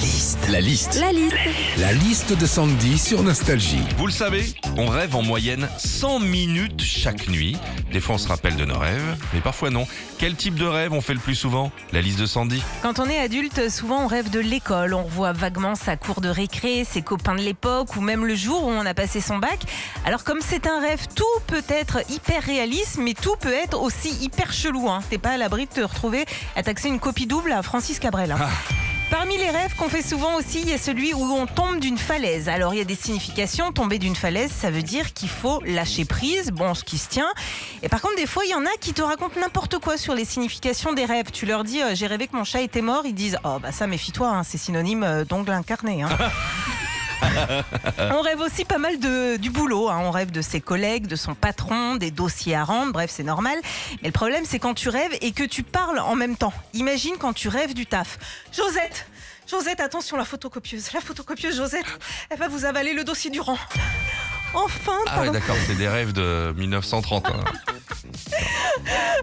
liste. La liste. La liste. La liste de Sandy sur Nostalgie. Vous le savez, on rêve en moyenne 100 minutes chaque nuit. Des fois on se rappelle de nos rêves, mais parfois non. Quel type de rêve on fait le plus souvent? La liste de Sandy. Quand on est adulte, souvent on rêve de l'école. On revoit vaguement sa cour de récré, ses copains de l'époque ou même le jour où on a passé son bac. Alors comme c'est un rêve, tout peut être hyper réaliste, mais tout peut être aussi hyper chelou. Hein. T'es pas à l'abri de te retrouver à taxer une copie double à Francis Cabrel. hein. Parmi les rêves qu'on fait souvent aussi, il y a celui où on tombe d'une falaise. Alors il y a des significations. Tomber d'une falaise, ça veut dire qu'il faut lâcher prise, bon, ce qui se tient. Et par contre, des fois, il y en a qui te racontent n'importe quoi sur les significations des rêves. Tu leur dis, euh, j'ai rêvé que mon chat était mort. Ils disent, oh bah ça, méfie-toi, hein, c'est synonyme euh, d'ongle incarné. hein. On rêve aussi pas mal de, du boulot. hein. On rêve de ses collègues, de son patron, des dossiers à rendre. Bref, c'est normal. Mais le problème, c'est quand tu rêves et que tu parles en même temps. Imagine quand tu rêves du taf. Josette Josette, attention, la photocopieuse. La photocopieuse, Josette, elle va vous avaler le dossier du rang. Enfin, Ah ouais pardon. d'accord, c'est des rêves de 1930. hein.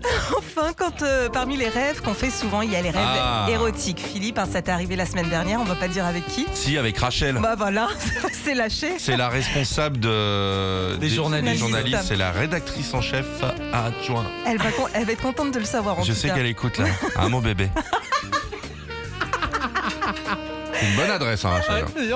enfin, quand euh, parmi les rêves qu'on fait souvent, il y a les rêves Ah. érotiques. Philippe, hein, ça t'est arrivé la semaine dernière, on va pas dire avec qui. Si, avec Rachel. Bah voilà, c'est lâché. C'est la responsable de... Des journalistes. journalistes, c'est la rédactrice en chef adjoint. Elle va, con- elle va être contente de le savoir en Je tout sais cas. qu'elle écoute là. Un mot bébé. C'est une bonne adresse, hein, Rachel. Les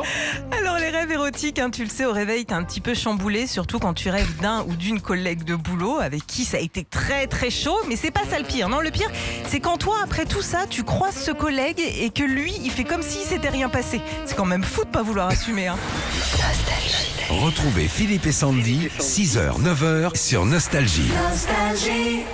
rêves érotiques, hein, tu le sais, au réveil, t'es un petit peu chamboulé, surtout quand tu rêves d'un ou d'une collègue de boulot avec qui ça a été très très chaud, mais c'est pas ça le pire. Non, le pire, c'est quand toi, après tout ça, tu croises ce collègue et que lui, il fait comme si s'était rien passé. C'est quand même fou de pas vouloir assumer. Hein. Retrouvez Philippe et Sandy, 6h, 9h sur Nostalgie. Nostalgie.